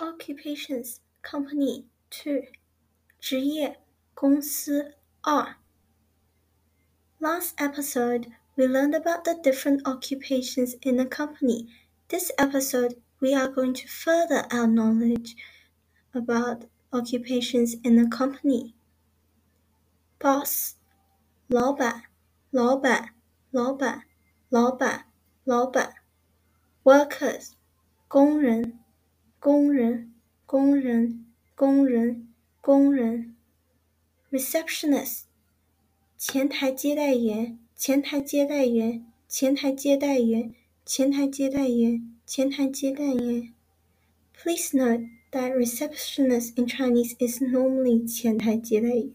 occupations company two 职业公司二 Last episode, we learned about the different occupations in a company. This episode, we are going to further our knowledge about occupations in a company. Boss, 老板，老板，老板，老板，老板。Workers, 工人， 工人，工人，工人，工人。Receptionist, 前台接待员，前台接待员，前台接待员，前台接待员，前台接待员。Please note that receptionist in Chinese is normally 前台接待员。